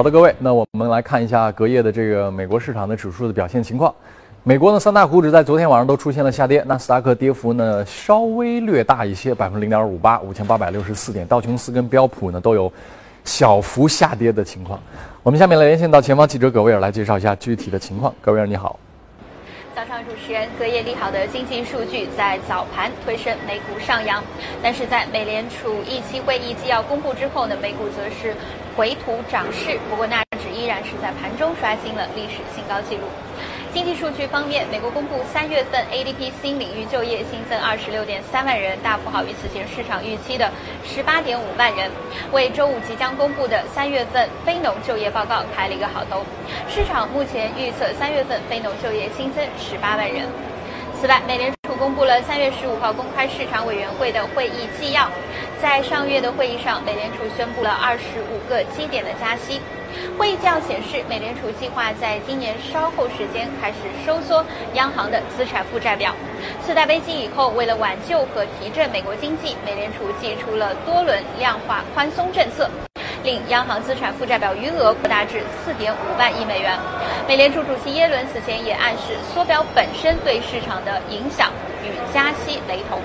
好的，各位，那我们来看一下隔夜的这个美国市场的指数的表现情况。美国呢三大股指在昨天晚上都出现了下跌，纳斯达克跌幅呢稍微略大一些，百分之零点五八，五千八百六十四点。道琼斯跟标普呢都有小幅下跌的情况。我们下面来连线到前方记者葛威尔来介绍一下具体的情况。葛威尔你好。早上主持人，隔夜利好的经济数据在早盘推升美股上扬，但是在美联储议息会议纪要公布之后呢，美股则是回吐涨势。不过纳指依然是在盘中刷新了历史新高纪录。经济数据方面，美国公布三月份 ADP 新领域就业新增二十六点三万人，大幅好于此前市场预期的十八点五万人，为周五即将公布的三月份非农就业报告开了一个好头。市场目前预测三月份非农就业新增十八万人。此外，美联储公布了三月十五号公开市场委员会的会议纪要，在上月的会议上，美联储宣布了二十五个基点的加息。会议纪要显示，美联储计划在今年稍后时间开始收缩央行的资产负债表。次贷危机以后，为了挽救和提振美国经济，美联储祭出了多轮量化宽松政策，令央行资产负债表余额扩大至四点五万亿美元。美联储主席耶伦此前也暗示，缩表本身对市场的影响与加息雷同。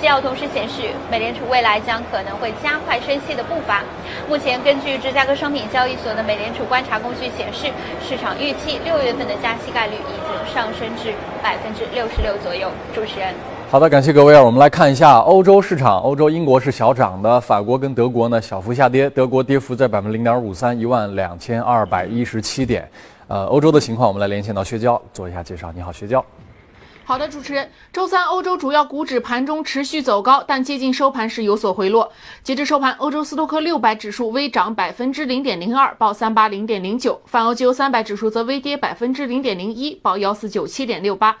纪要同时显示，美联储未来将可能会加快升息的步伐。目前，根据芝加哥商品交易所的美联储观察工具显示，市场预期六月份的加息概率已经上升至百分之六十六左右。主持人，好的，感谢各位。我们来看一下欧洲市场，欧洲英国是小涨的，法国跟德国呢小幅下跌，德国跌幅在百分之零点五三，一万两千二百一十七点。呃，欧洲的情况，我们来连线到薛娇做一下介绍。你好，薛娇。好的，主持人，周三欧洲主要股指盘中持续走高，但接近收盘时有所回落。截至收盘，欧洲斯托克六百指数微涨百分之零点零二，报三八零点零九；泛欧 G 欧三百指数则微跌百分之零点零一，报幺四九七点六八。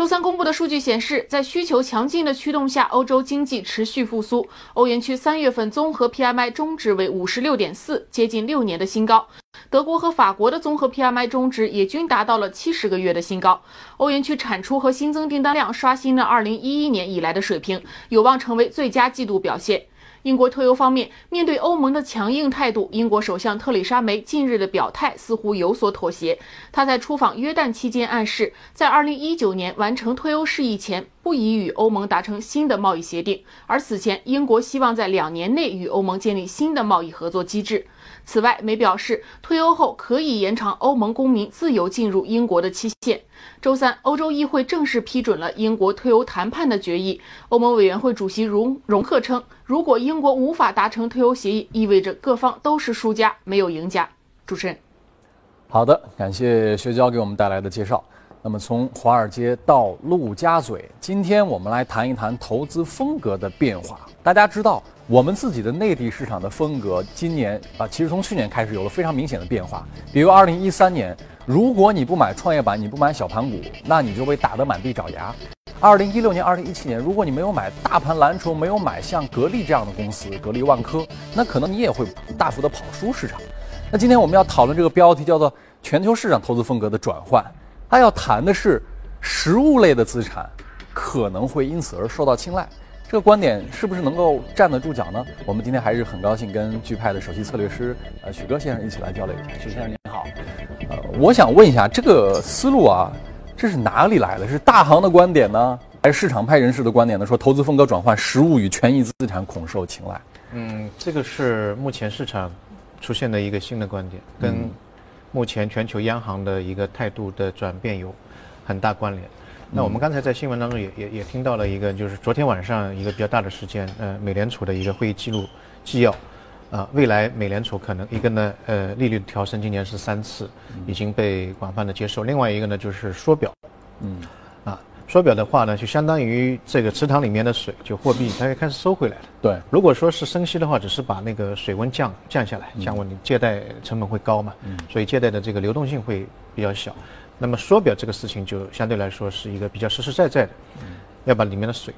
周三公布的数据显示，在需求强劲的驱动下，欧洲经济持续复苏。欧元区三月份综合 PMI 中值为五十六点四，接近六年的新高。德国和法国的综合 PMI 中值也均达到了七十个月的新高。欧元区产出和新增订单量刷新了二零一一年以来的水平，有望成为最佳季度表现。英国脱欧方面，面对欧盟的强硬态度，英国首相特里莎梅近日的表态似乎有所妥协。她在出访约旦期间暗示，在2019年完成脱欧事宜前，不宜与欧盟达成新的贸易协定。而此前，英国希望在两年内与欧盟建立新的贸易合作机制。此外，梅表示，退欧后可以延长欧盟公民自由进入英国的期限。周三，欧洲议会正式批准了英国退欧谈判的决议。欧盟委员会主席容容克称，如果英国无法达成退欧协议，意味着各方都是输家，没有赢家。主持人，好的，感谢薛娇给我们带来的介绍。那么，从华尔街到陆家嘴，今天我们来谈一谈投资风格的变化。大家知道。我们自己的内地市场的风格，今年啊，其实从去年开始有了非常明显的变化。比如二零一三年，如果你不买创业板，你不买小盘股，那你就被打得满地找牙。二零一六年、二零一七年，如果你没有买大盘蓝筹，没有买像格力这样的公司，格力、万科，那可能你也会大幅的跑输市场。那今天我们要讨论这个标题叫做“全球市场投资风格的转换”，它要谈的是实物类的资产可能会因此而受到青睐。这个观点是不是能够站得住脚呢？我们今天还是很高兴跟钜派的首席策略师呃许哥先生一起来交流一下。许先生您好，呃，我想问一下这个思路啊，这是哪里来的？是大行的观点呢，还是市场派人士的观点呢？说投资风格转换，实物与权益资产恐受青睐。嗯，这个是目前市场出现的一个新的观点，跟目前全球央行的一个态度的转变有很大关联。那我们刚才在新闻当中也也也听到了一个，就是昨天晚上一个比较大的事件，呃，美联储的一个会议记录纪要，啊，未来美联储可能一个呢，呃，利率调升今年是三次，已经被广泛的接受。另外一个呢就是缩表，嗯，啊，缩表的话呢，就相当于这个池塘里面的水，就货币它就开始收回来了。对，如果说是升息的话，只是把那个水温降降下来，降温，你借贷成本会高嘛，所以借贷的这个流动性会比较小。那么缩表这个事情就相对来说是一个比较实实在在的，要把里面的水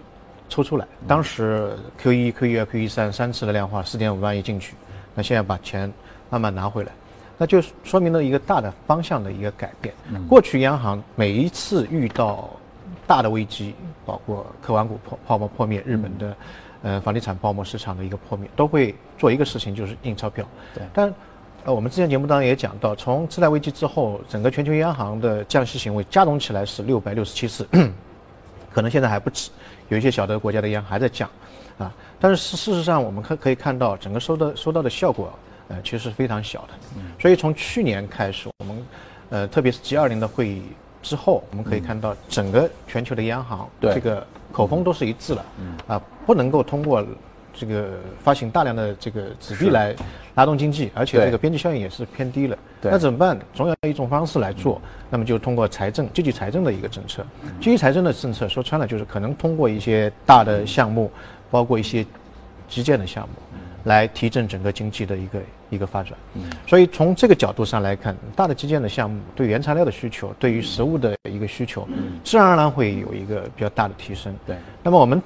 抽出来。当时 Q 一、Q 二、Q 一三三次的量化，四点五万亿进去，那现在把钱慢慢拿回来，那就说明了一个大的方向的一个改变。过去央行每一次遇到大的危机，包括科网股破泡沫破灭、日本的呃房地产泡沫市场的一个破灭，都会做一个事情，就是印钞票。对，但呃，我们之前节目当中也讲到，从次贷危机之后，整个全球央行的降息行为加总起来是六百六十七次，可能现在还不止，有一些小的国家的央行还在降，啊，但是事事实上我们可可以看到，整个收到收到的效果，呃，其实是非常小的。所以从去年开始，我们，呃，特别是 G 二零的会议之后，我们可以看到整个全球的央行对。这个口风都是一致了，啊，不能够通过这个发行大量的这个纸币来拉动经济，而且这个边际效应也是偏低了。那怎么办？总有一种方式来做，那么就通过财政积极财政的一个政策。积极财政的政策说穿了就是可能通过一些大的项目，包括一些基建的项目，来提振整个经济的一个一个发展。嗯所以从这个角度上来看，大的基建的项目对原材料的需求，对于实物的一个需求，自然而然会有一个比较大的提升。对，那么我们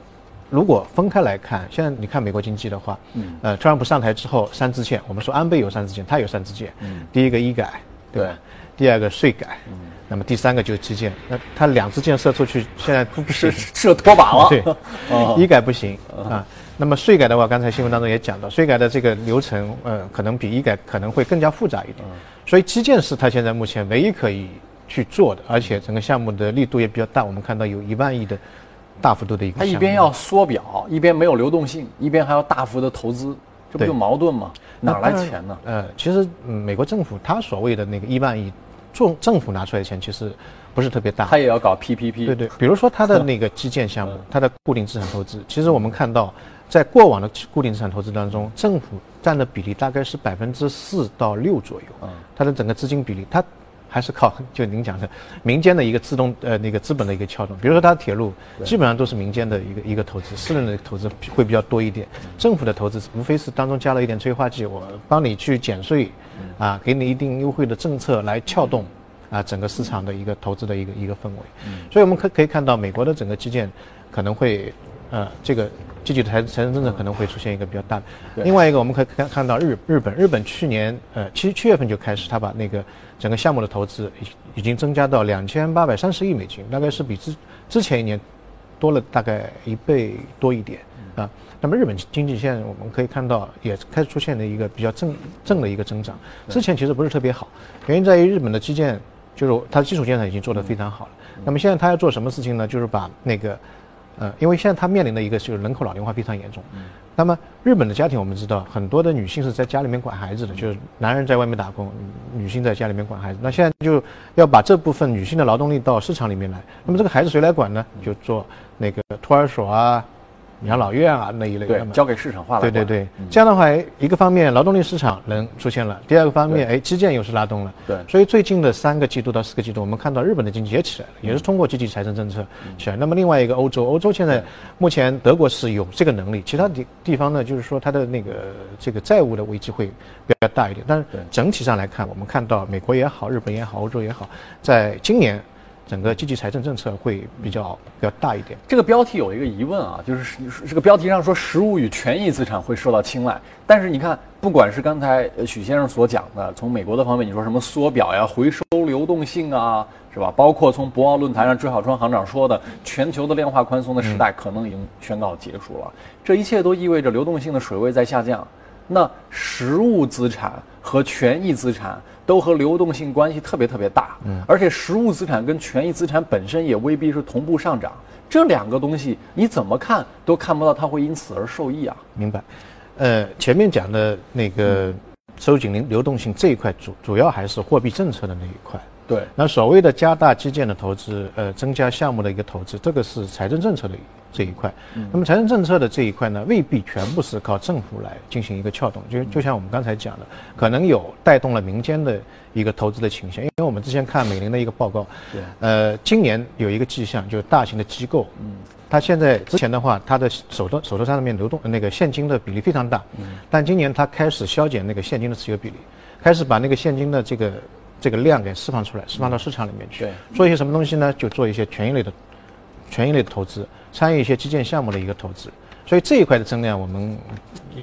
如果分开来看，现在你看美国经济的话，嗯呃，特朗普上台之后三支箭，我们说安倍有三支箭，他有三支箭，嗯第一个医改，对吧？第二个税改，嗯那么第三个就是基建。那他两支箭射出去，现在都不是，射拖把了。对哦，医改不行啊。那么税改的话，刚才新闻当中也讲到，税改的这个流程，呃，可能比医改可能会更加复杂一点。所以基建是它现在目前唯一可以去做的，而且整个项目的力度也比较大。我们看到有一万亿的大幅度的一个项目。他一边要缩表，一边没有流动性，一边还要大幅的投资，这不就矛盾吗？哪来钱呢？呃，其实、嗯、美国政府它所谓的那个一万亿，政政府拿出来的钱其实不是特别大。他也要搞 PPP。对对，比如说它的 那个基建项目，它的固定资产投资，其实我们看到，在过往的固定资产投资当中，政府占的比例大概是百分之四到六左右。嗯它的整个资金比例，它还是靠就您讲的民间的一个自动呃那个资本的一个撬动。比如说它的铁路，基本上都是民间的一个一个投资，私人的投资会比较多一点。政府的投资无非是当中加了一点催化剂，我帮你去减税，啊，给你一定优惠的政策来撬动。啊，整个市场的一个投资的一个一个氛围，所以我们可可以看到，美国的整个基建可能会，呃，这个积极的财财政政策可能会出现一个比较大的。另外一个，我们可以看看到日日本，日本去年呃七七月份就开始，他把那个整个项目的投资已已经增加到两千八百三十亿美金，大概是比之之前一年多了大概一倍多一点啊。那么日本经济现在我们可以看到也开始出现了一个比较正正的一个增长，之前其实不是特别好，原因在于日本的基建就是它的基础建设已经做得非常好了。那么现在它要做什么事情呢？就是把那个呃，因为现在它面临的一个就是人口老龄化非常严重。那么日本的家庭我们知道，很多的女性是在家里面管孩子的，就是男人在外面打工，女性在家里面管孩子。那现在就要把这部分女性的劳动力到市场里面来。那么这个孩子谁来管呢？就做那个托儿所啊、养老院啊那一类。的对，交给市场化了。对对对，这样的话，一个方面劳动力市场能出现了，第二个方面，哎，基建又是拉动了。对所以最近的三个季度到四个季度，我们看到日本的经济也起来了，也是通过积极财政政策起来。那么另外一个欧洲，欧洲现在目前德国是有这个能力，其他地地方呢，就是说它的那个这个债务的危机会比较大一点。但是整体上来看，我们看到美国也好，日本也好，欧洲也好，在今年整个积极财政政策会比较比较大一点。这个标题有一个疑问啊，就是这个标题上说实物与权益资产会受到青睐，但是你看，不管是刚才许先生所讲的，从美国的方面，你说什么缩表呀、回收流动性啊，是吧？包括从博鳌论坛上周小川行长说的，全球的量化宽松的时代可能已经宣告结束了，这一切都意味着流动性的水位在下降。那实物资产和权益资产都和流动性关系特别特别大，嗯，而且实物资产跟权益资产本身也未必是同步上涨，这两个东西你怎么看都看不到它会因此而受益啊。明白，呃，前面讲的那个收紧流流动性这一块主主要还是货币政策的那一块。对，那所谓的加大基建的投资，呃，增加项目的一个投资，这个是财政政策的这一块。那么财政政策的这一块呢，未必全部是靠政府来进行一个撬动，就就像我们刚才讲的，可能有带动了民间的一个投资的倾向。因为我们之前看美林的一个报告，对呃，今年有一个迹象，就是大型的机构，嗯，它现在之前的话，它的手头手头上面流动那个现金的比例非常大，嗯，但今年它开始削减那个现金的持有比例，开始把那个现金的这个这个量给释放出来，释放到市场里面去。对做一些什么东西呢？就做一些权益类的权益类的投资，参与一些基建项目的一个投资。所以这一块的增量，我们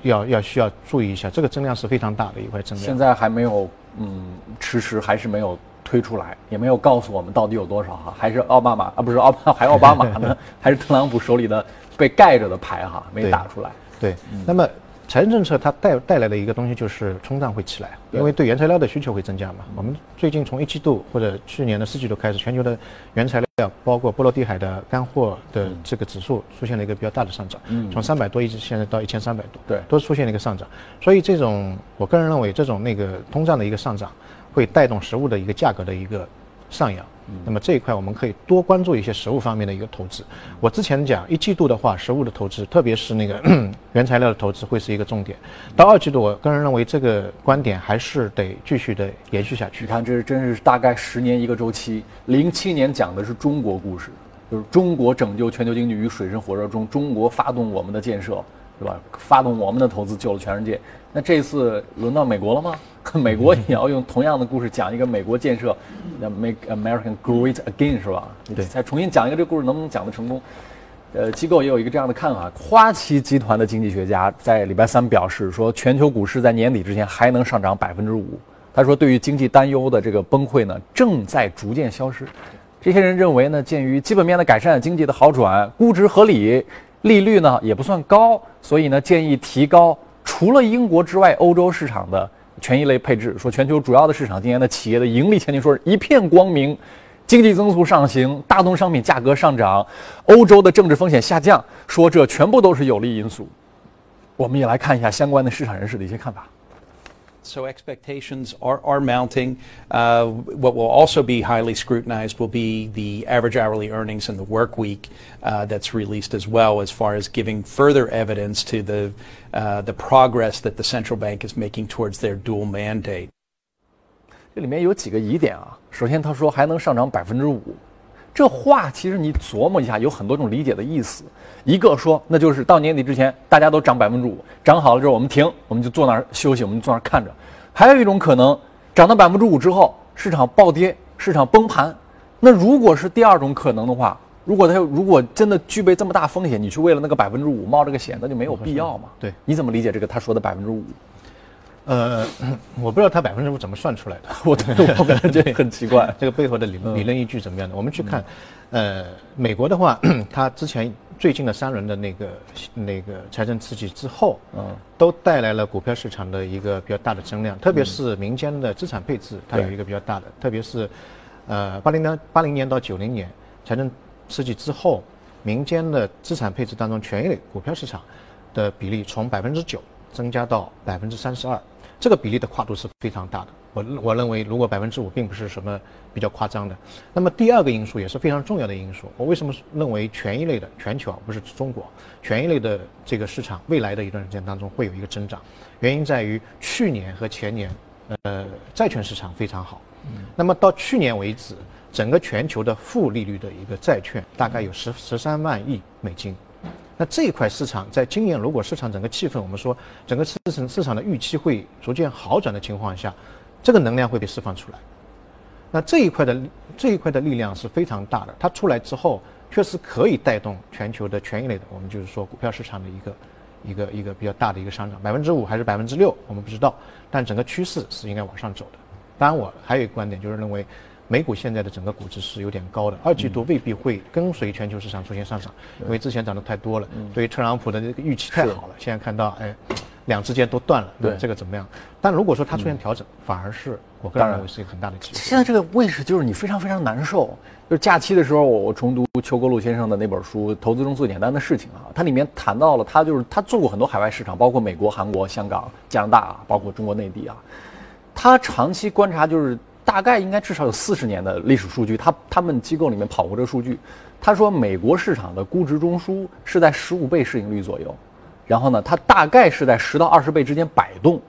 要要需要注意一下，这个增量是非常大的一块增量。现在还没有，嗯，迟迟还是没有推出来，也没有告诉我们到底有多少哈，还是奥巴马啊，不是奥巴 还奥巴马呢，还是特朗普手里的被盖着的牌哈，没打出来。对，那么财政政策它带带来的一个东西就是通胀会起来，因为对原材料的需求会增加嘛。我们最近从一季度或者去年的四季度开始，全球的原材料包括波罗的海的干货的这个指数出现了一个比较大的上涨，从三百多一直现在到一千三百多，对。都出现了一个上涨。所以这种我个人认为，这种那个通胀的一个上涨，会带动食物的一个价格的一个上扬。那么这一块我们可以多关注一些实物方面的一个投资。我之前讲一季度的话，实物的投资，特别是那个 原材料的投资会是一个重点。到二季度，我个人认为这个观点还是得继续的延续下去你。看，这是真是大概十年一个周期。零七年讲的是中国故事，就是中国拯救全球经济于水深火热中，中国发动我们的建设，是吧？发动我们的投资，救了全世界。那这次轮到美国了吗？美国也要用同样的故事讲一个美国建设，那 Make American Great Again 是吧？对再重新讲一个这个故事，能不能讲得成功？呃，机构也有一个这样的看法。花旗集团的经济学家在礼拜三表示说，全球股市在年底之前还能上涨百分之五。他说，对于经济担忧的这个崩溃呢，正在逐渐消失。这些人认为呢，鉴于基本面的改善、经济的好转、估值合理、利率呢也不算高，所以呢建议提高除了英国之外欧洲市场的权益类配置。说全球主要的市场今年的企业的盈利前景说是一片光明。经济增速上行，大宗商品价格上涨，欧洲的政治风险下降，说这全部都是有利因素。我们也来看一下相关的市场人士的一些看法。So expectations are, are mounting. Uh, what will also be highly scrutinized will be the average hourly earnings in the work week uh, that's released as well, as far as giving further evidence to the uh, the progress that the central bank is making towards their dual mandate. 这里面有几个疑点啊。首先，他说还能上涨百分之五，这话其实你琢磨一下，有很多种理解的意思。 一个说，那就是到年底之前大家都涨百分之五，涨好了之后我们停，我们就坐那儿休息，我们就坐那儿看着。还有一种可能，涨到百分之五之后，市场暴跌，市场崩盘。那如果是第二种可能的话，如果它如果真的具备这么大风险，你去为了那个百分之五冒这个险，那就没有必要嘛。对你怎么理解这个他说的百分之五？呃，我不知道他百分之五怎么算出来的，我感觉很奇怪。这个背后的理理论依据怎么样的？我们去看，呃，美国的话，它之前最近的三轮的那个那个财政刺激之后，嗯，都带来了股票市场的一个比较大的增量，特别是民间的资产配置，它有一个比较大的，特别是，呃，八零年八零年到九零年财政刺激之后，民间的资产配置当中，权益类股票市场的比例从百分之九增加到百分之三十二，这个比例的跨度是非常大的。我我认为，如果百分之五并不是什么比较夸张的。那么第二个因素也是非常重要的因素。我为什么认为权益类的全球啊，不是中国权益类的这个市场未来的一段时间当中会有一个增长？原因在于去年和前年，呃，债券市场非常好。那么到去年为止，整个全球的负利率的一个债券大概有十十三万亿美金。那这一块市场在今年如果市场整个气氛，我们说整个市场市场的预期会逐渐好转的情况下，这个能量会被释放出来。那这一块的这一块的力量是非常大的，它出来之后，确实可以带动全球的权益类的，我们就是说股票市场的一个一个一个比较大的一个上涨，百分之五还是百分之六，我们不知道，但整个趋势是应该往上走的。当然，我还有一个观点，就是认为美股现在的整个估值是有点高的，二季度未必会跟随全球市场出现上涨，因为之前涨得太多了，对于特朗普的这个预期太好了，现在看到哎，两之间都断了，对这个怎么样？但如果说它出现调整，反而是我个人认为是一个很大的机会。现在这个位置就是你非常非常难受。就是假期的时候，我我重读邱国禄先生的那本书《投资中最简单的事情》啊，它里面谈到了他就是他做过很多海外市场，包括美国、韩国、香港、加拿大，啊包括中国内地啊。他长期观察，就是大概应该至少有四十年的历史数据。他他们机构里面跑过这个数据，他说美国市场的估值中枢是在十五倍市盈率左右，然后呢，它大概是在十到二十倍之间摆动。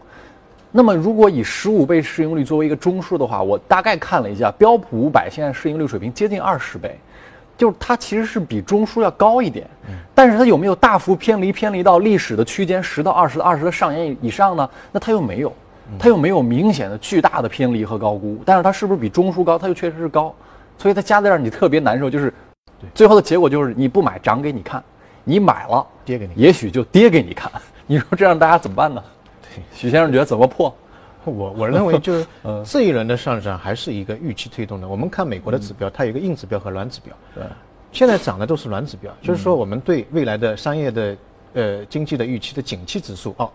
那么，如果以十五倍市盈率作为一个中枢的话，我大概看了一下，标普五百现在市盈率水平接近二十倍，就是它其实是比中枢要高一点，但是它有没有大幅偏离，偏离到历史的区间十到二十、二十的上沿以上呢？那它又没有，它又没有明显的巨大的偏离和高估，但是它是不是比中枢高？它又确实是高，所以它加在这儿你特别难受，就是最后的结果就是你不买涨给你看，你买了跌给你也许就跌给你看，你说这样大家怎么办呢？对。许先生觉得怎么破？我我认为 就是嗯。这一轮的上涨还是一个预期推动的。我们看美国的指标，它有一个硬指标和软指标。对，现在涨的都是软指标，就是说我们对未来的商业的呃经济的预期的景气指数哦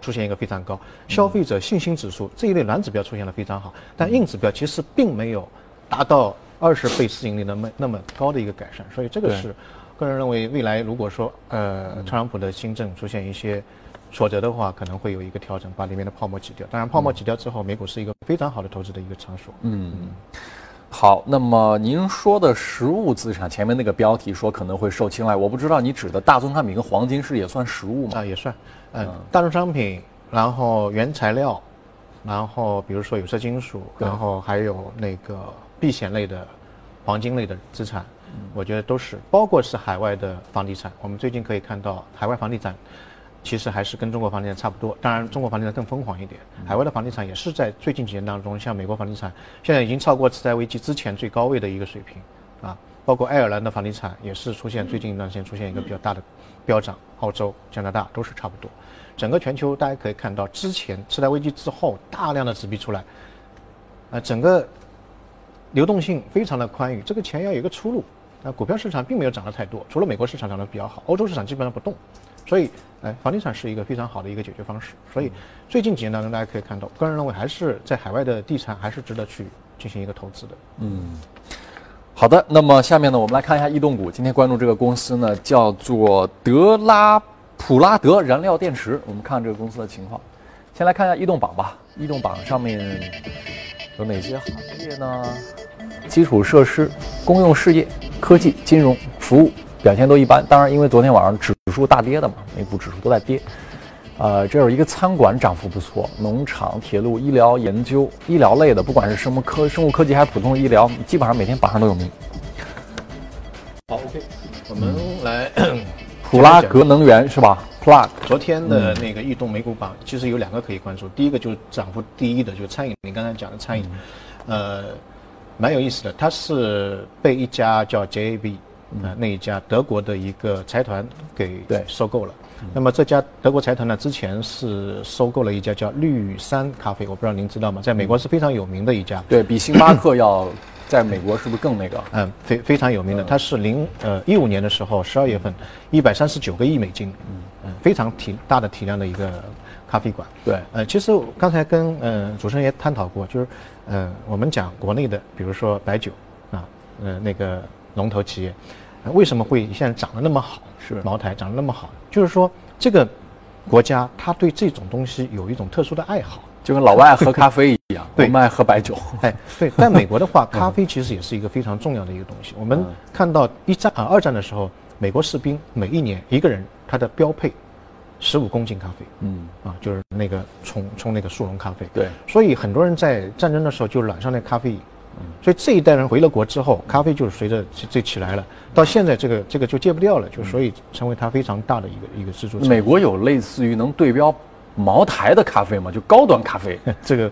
出现一个非常高，消费者信心指数这一类软指标出现了非常好，但硬指标其实并没有达到二十倍市盈率那么那么高的一个改善，所以这个是个人认为未来如果说呃特朗普的新政出现一些挫折的话，可能会有一个调整，把里面的泡沫挤掉。当然，泡沫挤掉之后，美股是一个非常好的投资的一个场所。嗯，好，那么您说的实物资产，前面那个标题说可能会受青睐，我不知道你指的大宗商品跟黄金是也算实物吗？啊，也算，嗯，大宗商品，然后原材料，然后比如说有色金属，然后还有那个避险类的、黄金类的资产，我觉得都是，包括是海外的房地产。我们最近可以看到，海外房地产其实还是跟中国房地产差不多，当然中国房地产更疯狂一点。海外的房地产也是在最近几年当中，像美国房地产现在已经超过次贷危机之前最高位的一个水平，啊，包括爱尔兰的房地产也是出现最近一段时间出现一个比较大的飙涨，澳洲、加拿大都是差不多。整个全球大家可以看到，之前次贷危机之后大量的纸币出来，呃，整个流动性非常的宽裕，这个钱要有一个出路。那股票市场并没有涨得太多，除了美国市场涨得比较好，欧洲市场基本上不动，所以，哎，房地产是一个非常好的一个解决方式。所以，最近几年当中，大家可以看到，个人认为还是在海外的地产还是值得去进行一个投资的。嗯好的，那么下面呢，我们来看一下异动股。今天关注这个公司呢，叫做德拉普拉德燃料电池。我们看这个公司的情况，先来看一下异动榜吧。异动榜上面有哪些行业呢？基础设施、公用事业、科技、金融服务表现都一般。当然，因为昨天晚上指数大跌的嘛，美股指数都在跌。呃，这有一个餐馆涨幅不错，农场、铁路、医疗研究、医疗类的，不管是生物科、生物科技还是普通医疗，基本上每天榜上都有名。好，OK，我们来普拉格能源是吧？Plug 昨天的那个异动美股榜，其实有两个可以关注。第一个就是涨幅第一的，就是餐饮，你刚才讲的餐饮，呃，蛮有意思的。它是被一家叫 JAB，呃，那一家德国的一个财团给对收购了。那么这家德国财团呢，之前是收购了一家叫绿山咖啡，我不知道您知道吗？在美国是非常有名的一家。对比星巴克要在美国是不是更那个？嗯，非非常有名的，它是零呃一五年的时候十二月份，一百三十九个亿美金，嗯，非常体大的体量的一个咖啡馆。对呃，其实刚才跟呃主持人也探讨过，就是呃我们讲国内的，比如说白酒啊，呃那个龙头企业，呃为什么会现在涨得那么好？是茅台涨得那么好，就是说这个国家他对这种东西有一种特殊的爱好。就跟老外喝咖啡一样，对我们爱喝白酒。哎，对，在美国的话，咖啡其实也是一个非常重要的一个东西。我们看到一战啊，二战的时候，美国士兵每一年一个人他的标配十五公斤咖啡，嗯，啊，就是那个冲冲那个速溶咖啡。对，所以很多人在战争的时候就染上那咖啡瘾。所以这一代人回了国之后，咖啡就是随着这这起来了。到现在这个这个就戒不掉了，就所以成为它非常大的一个一个支柱。美国有类似于能对标茅台的咖啡吗？就高端咖啡，这个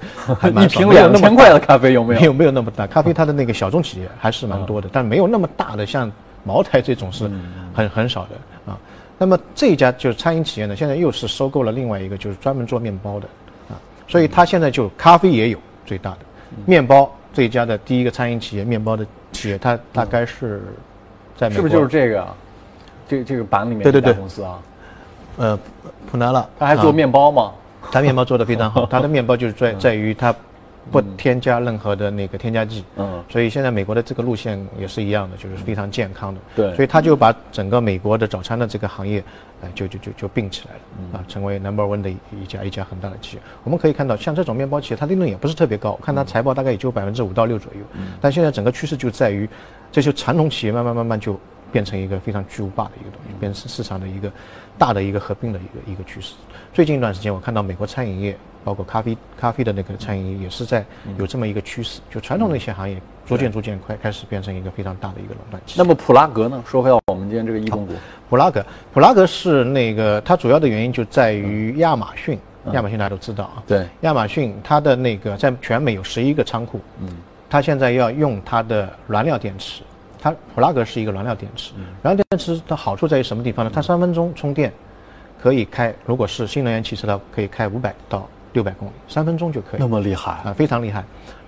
一瓶两千块的咖啡有没有？没有没有那么大，咖啡 它的那个小众企业还是蛮多的，但没有那么大的，像茅台这种是很很少的啊。那么这一家就是餐饮企业呢，现在又是收购了另外一个，就是专门做面包的啊，所以它现在就咖啡也有最大的，面包这一家的第一个餐饮企业，面包的企业，它大概是在美国是不是就是这个啊？这这个版里面对对对公司啊？呃普纳拉，他还做啊面包吗？他面包做的非常好，他的面包就是在在于它不添加任何的那个添加剂，嗯。所以现在美国的这个路线也是一样的，就是非常健康的，对。所以他就把整个美国的早餐的这个行业，呃，就就就就并起来了，嗯。啊，成为 number one 的一一家一家很大的企业。我们可以看到，像这种面包企业，它利润也不是特别高，看它财报大概也就百分之五到六左右，嗯。但现在整个趋势就在于，这些传统企业慢慢慢慢就变成一个非常巨无霸的一个东西，变成市场的一个大的一个合并的一个一个趋势。最近一段时间，我看到美国餐饮业，包括咖啡咖啡的那个餐饮，也是在有这么一个趋势，就传统的一些行业逐渐逐渐快开始变成一个非常大的一个垄断期。那么普拉格呢？说回到我们今天这个异动股，普拉格，普拉格是那个它主要的原因就在于亚马逊，亚马逊大家都知道啊，对，亚马逊它的那个在全美有十一个仓库，嗯，它现在要用它的燃料电池，它普拉格是一个燃料电池，燃料电池的好处在于什么地方呢？它三分钟充电，可以开，如果是新能源汽车的，可以开五百到六百公里，三分钟就可以，那么厉害，啊，非常厉害。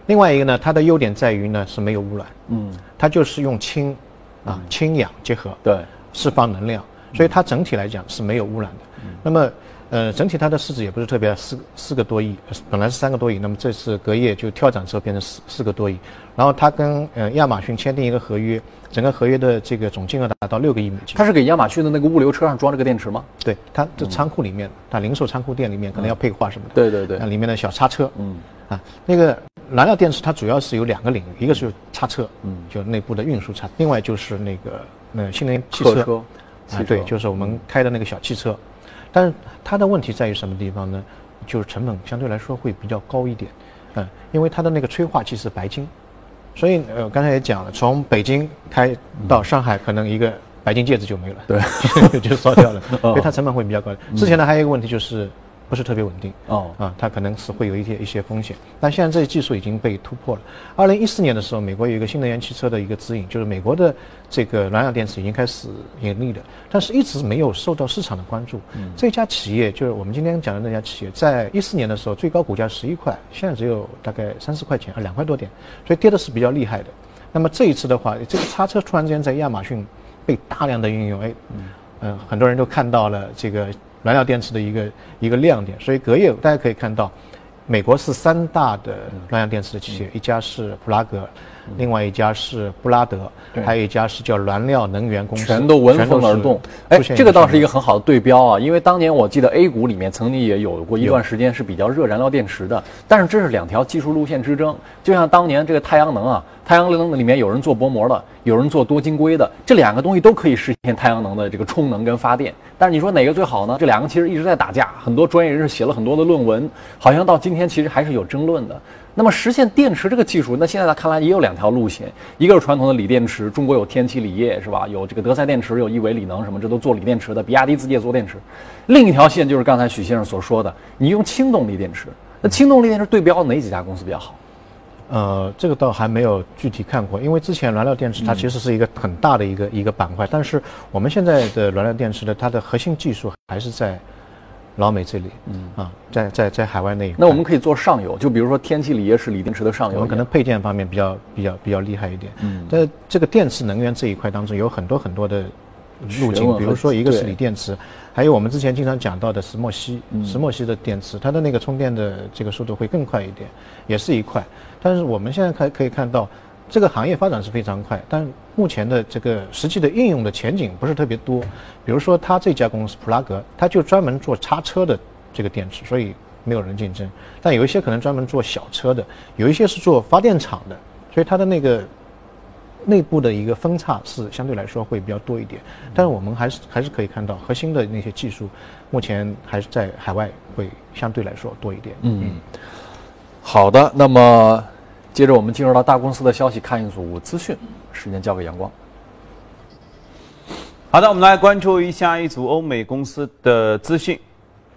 另外一个呢，它的优点在于呢是没有污染，嗯，它就是用氢啊氢氧结合，对，释放能量，所以它整体来讲是没有污染的。那么，呃，整体它的市值也不是特别，四四个多亿，本来是三个多亿，那么这次隔夜就跳涨之后变成四四个多亿。然后它跟呃亚马逊签订一个合约，整个合约的这个总金额达到六个亿美金。它是给亚马逊的那个物流车上装这个电池吗？对，它这仓库里面，它零售仓库店里面可能要配话什么的。对对对那里面的小叉车，嗯，啊，那个燃料电池它主要是有两个领域，一个是叉车，嗯，就内部的运输叉，另外就是那个呃新能源汽车啊，对，就是我们开的那个小汽车。但是它的问题在于什么地方呢？就是成本相对来说会比较高一点，嗯，因为它的那个催化剂是白金，所以呃刚才也讲了，从北京开到上海，可能一个白金戒指就没了，对，就烧掉了，所以它成本会比较高。之前呢还有一个问题就是不是特别稳定，哦啊，它可能是会有一些一些风险，但现在这些技术已经被突破了。二零一四年的时候，美国有一个新能源汽车的一个指引，就是美国的这个燃料电池已经开始盈利了，但是一直没有受到市场的关注。这家企业就是我们今天讲的那家企业，在一四年的时候最高股价十一块，现在只有大概三四块钱啊，两块多点，所以跌的是比较厉害的。那么这一次的话，这个叉车突然之间在亚马逊被大量的运用，哎，嗯、很多人都看到了这个燃料电池的一个一个亮点，所以隔夜大家可以看到，美国是三大的燃料电池的企业，一家是普拉格，另外一家是布拉德，还有一家是叫燃料能源公司，全都闻风而动。哎，这个倒是一个个很好的对标啊，因为当年我记得 A 股里面曾经也有过一段时间是比较热燃料电池的，但是这是两条技术路线之争。就像当年这个太阳能啊，太阳能里面有人做薄膜的，有人做多晶硅的，这两个东西都可以实现太阳能的这个充能跟发电。但是你说哪个最好呢？这两个其实一直在打架，很多专业人士写了很多的论文，好像到今天其实还是有争论的。那么实现电池这个技术，那现在看来也有两条路线，一个是传统的锂电池，中国有天齐锂业是吧？有这个德赛电池，有亿纬锂能什么，这都做锂电池的，比亚迪自己也做电池。另一条线就是刚才许先生所说的，你用氢动力电池，那氢动力电池对标哪几家公司比较好？呃，这个倒还没有具体看过，因为之前燃料电池它其实是一个很大的一个一个板块，但是我们现在的燃料电池的它的核心技术还是在老美这里，嗯。啊，在在在海外那一块。那我们可以做上游，就比如说天气锂业是锂电池的上游，我们可能配件方面比较比较比较厉害一点。嗯，在这个电池能源这一块当中，有很多很多的路径，比如说一个是锂电池，还有我们之前经常讲到的石墨烯，石墨烯的电池，它的那个充电的这个速度会更快一点，也是一块。但是我们现在可可以看到，这个行业发展是非常快，但目前的这个实际的应用的前景不是特别多。比如说，它这家公司普拉格，它就专门做叉车的这个电池，所以没有人竞争。但有一些可能专门做小车的，有一些是做发电厂的，所以它的那个内部的一个分叉是相对来说会比较多一点。但是我们还是还是可以看到，核心的那些技术目前还是在海外会相对来说多一点。嗯，好的，那么接着我们进入到大公司的消息，看一组资讯，时间交给阳光。好的，我们来关注一下一组欧美公司的资讯。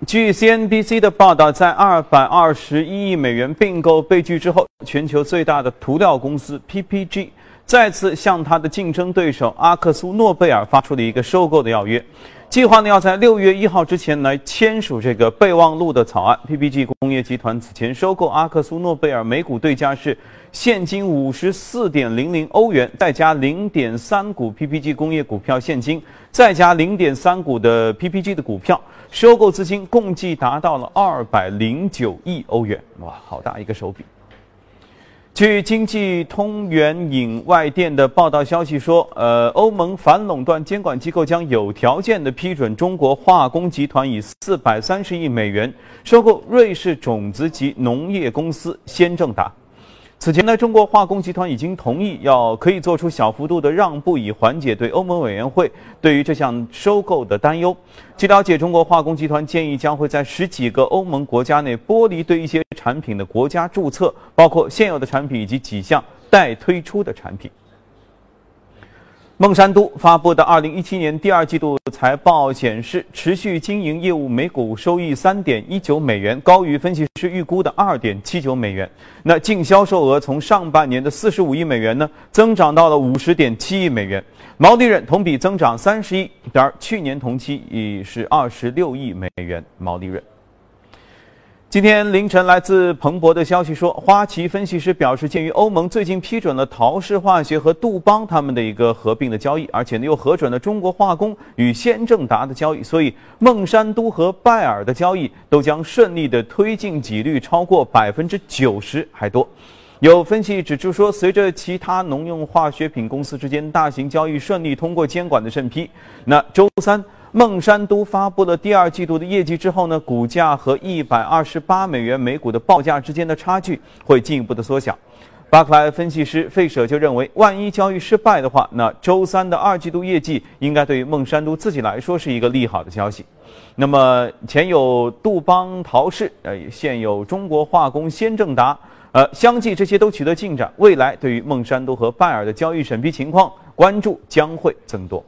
据 CNBC 的报道，在二百二十一亿美元并购被拒之后，全球最大的涂料公司 PPG 再次向他的竞争对手阿克苏诺贝尔发出了一个收购的要约，计划呢要在六月一号之前来签署这个备忘录的草案。PPG 工业集团此前收购阿克苏诺贝尔，每股对价是现金五十四点零零欧元，再加零点三股 PPG 工业股票现金，再加零点三股的 PPG 的股票，收购资金共计达到了二百零九亿欧元，哇，好大一个手笔！据经济通源引外电的报道消息说，呃，欧盟反垄断监管机构将有条件的批准中国化工集团以四百三十亿美元收购瑞士种子及农业公司先正达。此前呢，中国化工集团已经同意要可以做出小幅度的让步，以缓解对欧盟委员会对于这项收购的担忧。据了解，中国化工集团建议将会在十几个欧盟国家内剥离对一些产品的国家注册，包括现有的产品以及几项待推出的产品。孟山都发布的2017年第二季度财报显示，持续经营业务每股收益3.19美元，高于分析师预估的2.79美元。那净销售额从上半年的45亿美元呢，增长到了50.7亿美元，毛利润同比增长30亿，而去年同期已是26亿美元毛利润。今天凌晨，来自彭博的消息说，花旗分析师表示，鉴于欧盟最近批准了陶氏化学和杜邦他们的一个合并的交易，而且呢又核准了中国化工与先正达的交易，所以孟山都和拜耳的交易都将顺利的推进几率超过百分之九十还多。有分析指出说，随着其他农用化学品公司之间大型交易顺利通过监管的审批，那周三。孟山都发布了第二季度的业绩之后呢，股价和一百二十八美元每股的报价之间的差距会进一步的缩小。巴克莱分析师费舍就认为，万一交易失败的话，那周三的二季度业绩应该对于孟山都自己来说是一个利好的消息。那么前有杜邦陶氏，呃，现有中国化工先正达，呃，相继这些都取得进展，未来对于孟山都和拜耳的交易审批情况关注将会增多。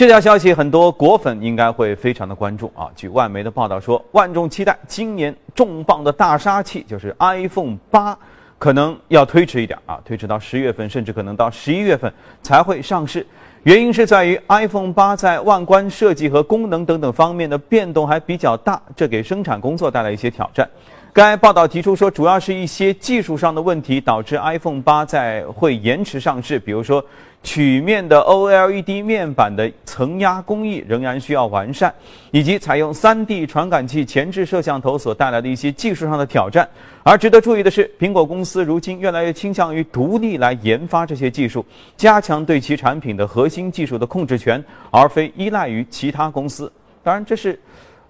这条消息很多果粉应该会非常的关注啊！据外媒的报道说，万众期待今年重磅的大杀器就是 iPhone 八，可能要推迟一点啊，推迟到十月份，甚至可能到十一月份才会上市。原因是在于 iPhone 八在外观设计和功能等等方面的变动还比较大，这给生产工作带来一些挑战。该报道提出说，主要是一些技术上的问题导致 iPhone 八在会延迟上市，比如说曲面的 OLED 面板的层压工艺仍然需要完善，以及采用 3D 传感器前置摄像头所带来的一些技术上的挑战。而值得注意的是，苹果公司如今越来越倾向于独立来研发这些技术，加强对其产品的核心技术的控制权，而非依赖于其他公司。当然，这是。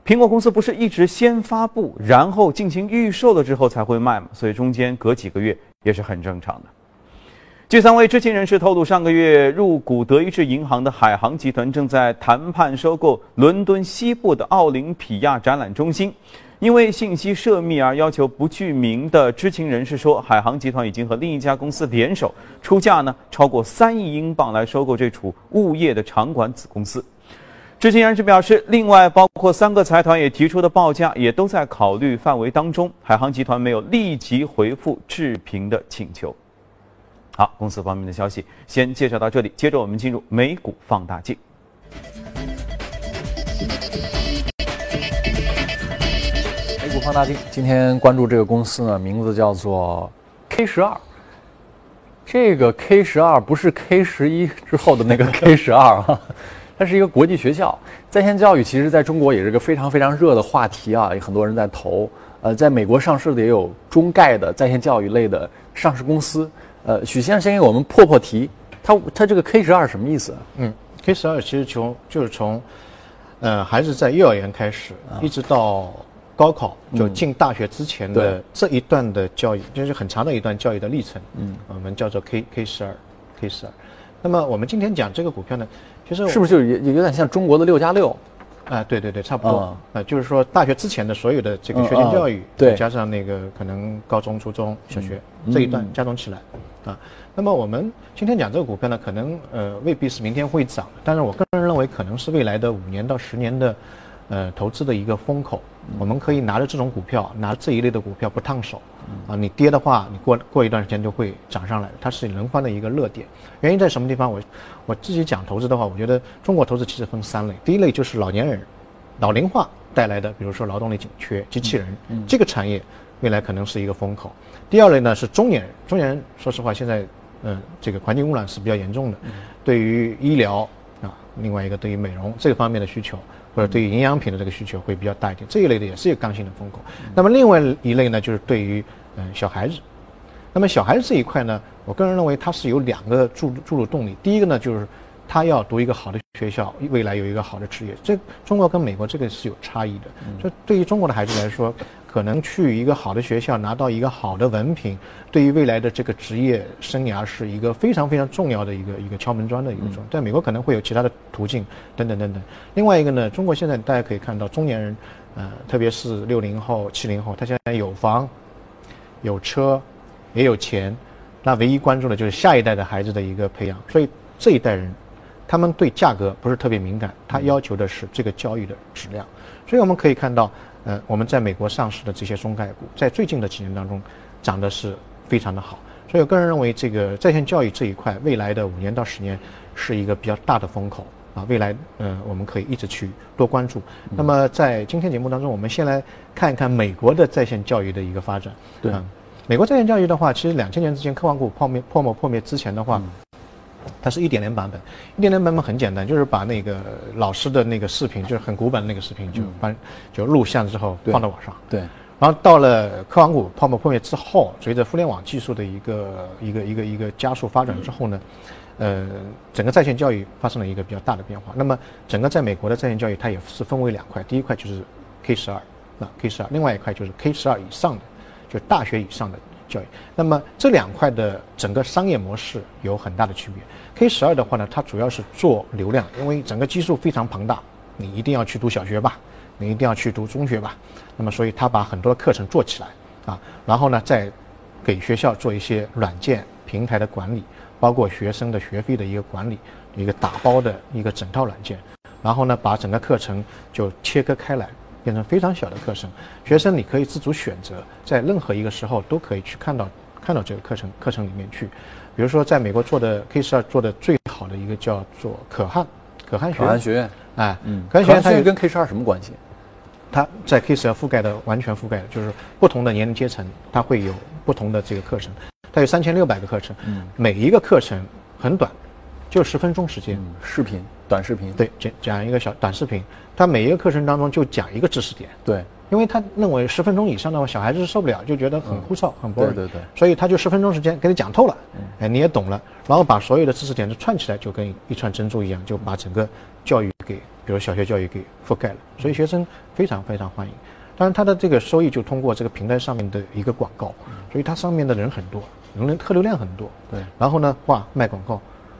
苹果公司不是一直先发布，然后进行预售了之后才会卖吗？所以中间隔几个月也是很正常的。据三位知情人士透露，上个月入股德意志银行的海航集团正在谈判收购伦敦西部的奥林匹亚展览中心。因为信息涉密而要求不具名的知情人士说，海航集团已经和另一家公司联手出价呢超过三亿英镑来收购这处物业的场馆子公司。知情人士表示，另外包括三个财团也提出的报价也都在考虑范围当中。海航集团没有立即回复置评的请求。好，公司方面的消息先介绍到这里，接着我们进入美股放大镜。美股放大镜，今天关注这个公司呢，名字叫做 K 十二。这个 K 十二不是 K 十一之后的那个 K 十二啊。它是一个国际学校，在线教育其实在中国也是个非常非常热的话题啊，有很多人在投。呃，在美国上市的也有中概的在线教育类的上市公司。呃，许先生先给我们破破题，它它这个 K 十二什么意思？嗯，K 十二其实从就是从，呃，孩子在幼儿园开始，一直到高考就进大学之前的这一段的教育，就是很长的一段教育的历程。嗯，我们叫做 K K 十二，K 十二。那么我们今天讲这个股票呢？其实是不是就也也有点像中国的六加六？啊，对对对，差不多。啊，就是说大学之前的所有的这个学前教育，对，加上那个可能高中、初中小学这一段加总起来，啊，那么我们今天讲这个股票呢，可能呃未必是明天会涨，但是我个人认为可能是未来的五年到十年的，呃投资的一个风口。我们可以拿着这种股票，拿这一类的股票不烫手，啊，你跌的话，你过过一段时间就会涨上来，它是轮番的一个热点。原因在什么地方？我我自己讲投资的话，我觉得中国投资其实分三类，第一类就是老年人，老龄化带来的，比如说劳动力紧缺、机器人这个产业，未来可能是一个风口。第二类呢是中年人，中年人说实话现在，嗯，这个环境污染是比较严重的，对于医疗啊，另外一个对于美容这个方面的需求。或者对于营养品的这个需求会比较大一点，这一类的也是一个刚性的风口。那么另外一类呢，就是对于嗯小孩子。那么小孩子这一块呢，我个人认为它是有两个注注入动力。第一个呢，就是他要读一个好的学校，未来有一个好的职业。这中国跟美国这个是有差异的。就对于中国的孩子来说。可能去一个好的学校拿到一个好的文凭，对于未来的这个职业生涯是一个非常非常重要的一个一个敲门砖的一个重。在美国可能会有其他的途径等等等等。另外一个呢，中国现在大家可以看到中年人，呃，特别是六零后、七零后，他现在有房、有车，也有钱，那唯一关注的就是下一代的孩子的一个培养。所以这一代人，他们对价格不是特别敏感，他要求的是这个教育的质量。所以我们可以看到。呃，我们在美国上市的这些中概股，在最近的几年当中，涨得是非常的好。所以我个人认为，这个在线教育这一块，未来的五年到十年，是一个比较大的风口啊。啊，未来呃我们可以一直去多关注。那么在今天节目当中，我们先来看一看美国的在线教育的一个发展。对嗯美国在线教育的话，其实两千年之前科网股泡沫泡沫破灭之前的话，它是一点零版本。一点零版本很简单，就是把那个老师的那个视频，就是很古板的那个视频，就把就录像之后放到网上。对，然后到了科网股泡沫破灭之后，随着互联网技术的一个一个一个一个加速发展之后呢，呃，整个在线教育发生了一个比较大的变化。那么整个在美国的在线教育，它也是分为两块，第一块就是 K 十二，啊 K 十二，另外一块就是 K 十二以上的，就大学以上的教育。那么这两块的整个商业模式有很大的区别。K 十二的话呢，它主要是做流量，因为整个基数非常庞大，你一定要去读小学吧，你一定要去读中学吧。那么所以他把很多的课程做起来啊，然后呢再给学校做一些软件平台的管理，包括学生的学费的一个管理，一个打包的一个整套软件，然后呢把整个课程就切割开来，变成非常小的课程，学生你可以自主选择，在任何一个时候都可以去看到看到这个课程课程里面去。比如说在美国做的 K 十二做的最好的一个叫做可汗可汗学院。可汗院，学院，哎，嗯，可汗学院它有跟 K 十二什么关系？它在 K 十二覆盖的完全覆盖的，就是不同的年龄阶层，它会有不同的这个课程，它有三千六百个课程，嗯。每一个课程很短，就十分钟时间，嗯，视频，短视频，对，讲讲一个小短视频，它每一个课程当中就讲一个知识点，对，因为他认为十分钟以上的话，小孩子是受不了，就觉得很枯燥、很 boring，嗯对对。对所以他就十分钟时间给你讲透了，嗯。哎，你也懂了，然后把所有的知识点都串起来，就跟一串珍珠一样，就把整个教育给，比如小学教育给覆盖了，所以学生非常非常欢迎。当然，他的这个收益就通过这个平台上面的一个广告，所以它上面的人很多，人客流量很多。对。然后呢，哇，卖广告。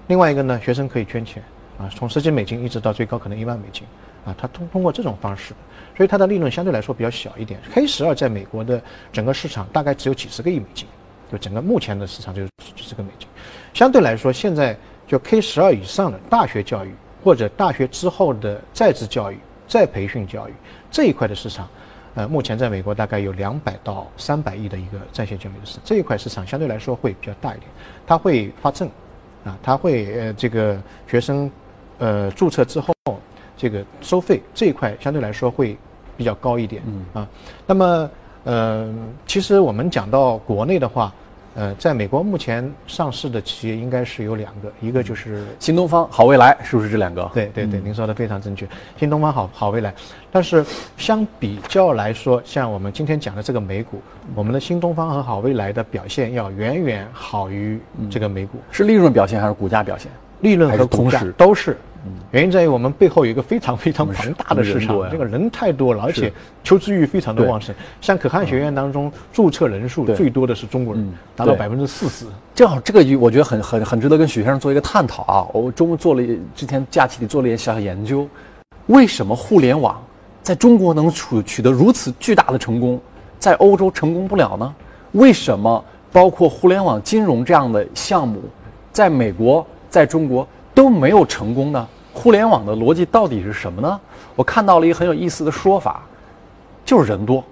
另外一个呢，学生可以圈钱。啊，从十几美金一直到最高可能一万美金啊，它通通过这种方式，所以它的利润相对来说比较小一点。K 十二在美国的整个市场大概只有几十个亿美金，就整个目前的市场就是几十个美金。相对来说，现在就 K 十二以上的大学教育或者大学之后的在职教育、再培训教育这一块的市场，呃，目前在美国大概有两百到三百亿的一个在线教育的市，这一块市场相对来说会比较大一点，它会发证，啊，它会呃这个学生呃注册之后这个收费这一块相对来说会比较高一点，啊，那么呃其实我们讲到国内的话，呃，在美国目前上市的企业应该是有两个，一个就是新东方、好未来是不是这两个？对对对，您说的非常正确。新东方好好未来，但是相比较来说，像我们今天讲的这个美股，我们的新东方和好未来的表现要远远好于这个美股，是利润表现还是股价表现？利润和股价是同时都是。原因在于我们背后有一个非常非常庞大的市场这个人太多了，而且求知欲非常的旺盛。像可汗学院当中注册人数最多的是中国人嗯，达到百分之四十。正好这个我觉得很很很值得跟许先生做一个探讨啊！我中午做了之前假期里做了一些小小研究，为什么互联网在中国能取取得如此巨大的成功，在欧洲成功不了呢？为什么包括互联网金融这样的项目，在美国、在中国都没有成功呢？互联网的逻辑到底是什么呢？我看到了一个很有意思的说法，就是人多。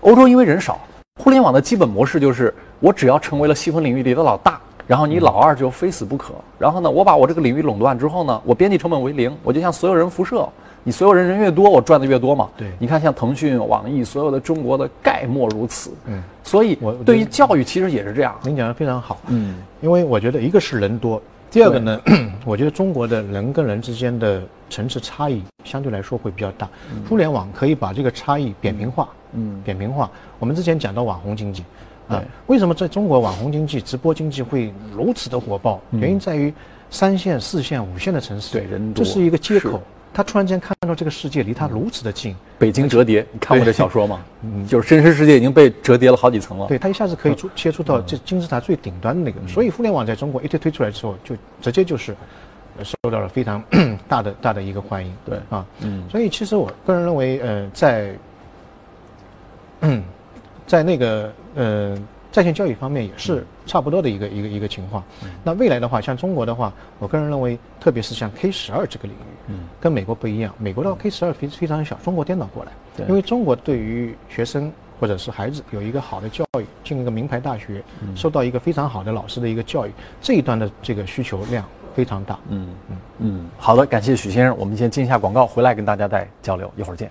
欧洲因为人少，互联网的基本模式就是我只要成为了细分领域里的老大，然后你老二就非死不可。然后呢，我把我这个领域垄断之后呢，我边际成本为零，我就向所有人辐射。你所有人人越多，我赚的越多嘛。对你看像腾讯、网易，所有的中国的概莫如此。嗯，所以我对于教育其实也是这样。您讲的非常好。嗯，因为我觉得一个是人多，第二个呢，我觉得中国的人跟人之间的层次差异相对来说会比较大。互联网可以把这个差异扁平化，嗯扁平化。我们之前讲到网红经济，啊，为什么在中国网红经济、直播经济会如此的火爆？原因在于三线、四线、五线的城市，对人多这是一个接口。他突然间看到这个世界离他如此的近，北京折叠，你看过这小说吗？嗯，就是真实世界已经被折叠了好几层了。对他一下子可以触切触到这金字塔最顶端的那个，所以互联网在中国一推推出来之后，就直接就是呃受到了非常大的大的一个欢迎。对。啊，嗯。所以其实我个人认为，呃，在嗯，在那个呃在线教育方面也是差不多的一个一个一个情况。那未来的话，像中国的话，我个人认为，特别是像 K 十二这个领域，嗯跟美国不一样，美国的 K 十二非非常小，中国颠倒过来。对因为中国对于学生或者是孩子有一个好的教育，进一个名牌大学，受到一个非常好的老师的一个教育，这一段的这个需求量非常大。嗯嗯嗯，好的，感谢许先生，我们先进一下广告，回来跟大家再交流，一会儿见。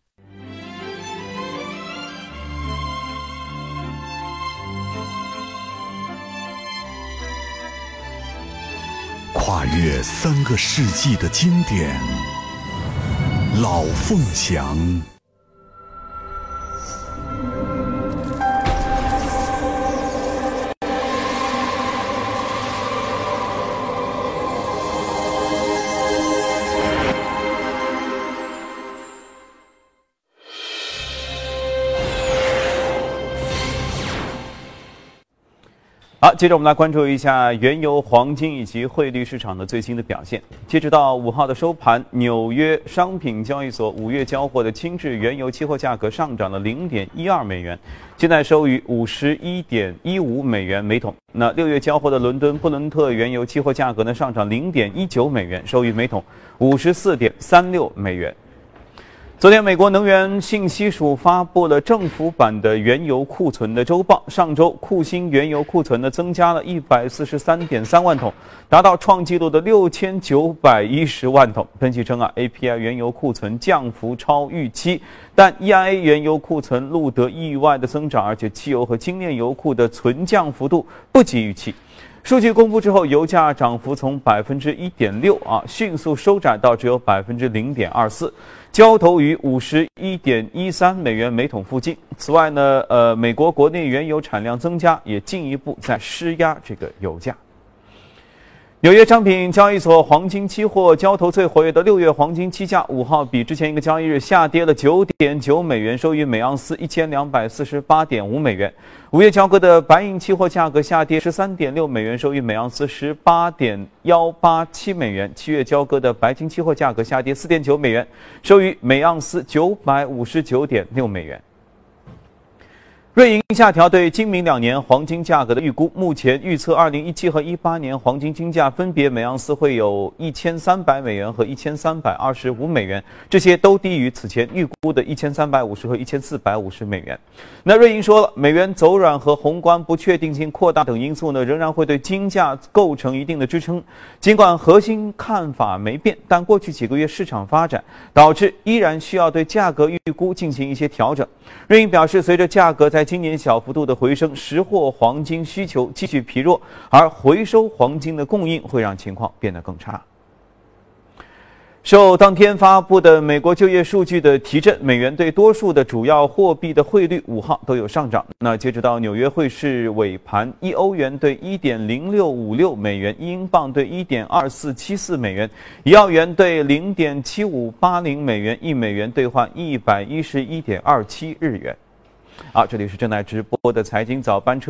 跨越三个世纪的经典，《老凤祥》。好，接着我们来关注一下原油、黄金以及汇率市场的最新的表现。截止到五号的收盘，纽约商品交易所五月交货的轻质原油期货价格上涨了零点一二美元，现在收于五十一点一五美元每桶。那六月交货的伦敦布伦特原油期货价格呢，上涨零点一九美元，收于每桶五十四点三六美元。昨天，美国能源信息署发布了政府版的原油库存的周报。上周，库欣原油库存呢增加了一百四十三点三万桶，达到创纪录的六千九百一十万桶。分析称啊，API 原油库存降幅超预期，但 EIA 原油库存录得意外的增长，而且汽油和精炼油库的存降幅度不及预期。数据公布之后，油价涨幅从百分之一点六啊迅速收窄到只有百分之零点二四，交投于五十一点一三美元每桶附近。此外呢，呃，美国国内原油产量增加也进一步在施压这个油价。纽约商品交易所黄金期货交投最活跃的六月黄金期价，五号比之前一个交易日下跌了九点九美元，收于每盎司一千两百四十八点五美元。五月交割的白银期货价格下跌十三点六美元，收于每盎司十八点幺八七美元。七月交割的白金期货价格下跌四点九美元，收于每盎司九百五十九点六美元。瑞银下调对今明两年黄金价格的预估，目前预测二零一七和一八年黄金金价分别每盎司会有一千三百美元和一千三百二十五美元，这些都低于此前预估的一千三百五十和一千四百五十美元。那瑞银说了，美元走软和宏观不确定性扩大等因素呢，仍然会对金价构成一定的支撑。尽管核心看法没变，但过去几个月市场发展导致依然需要对价格预估进行一些调整。瑞银表示，随着价格在今年小幅度的回升，实货黄金需求继续疲弱，而回收黄金的供应会让情况变得更差。受当天发布的美国就业数据的提振，美元对多数的主要货币的汇率五号都有上涨。那截止到纽约汇市尾盘，一欧元兑一点零六五六美元，一英镑兑一点二四七四美元，一澳元兑零点七五八零美元，一美元兑换一百一十一点二七日元。好，这里是正在直播的财经早班车，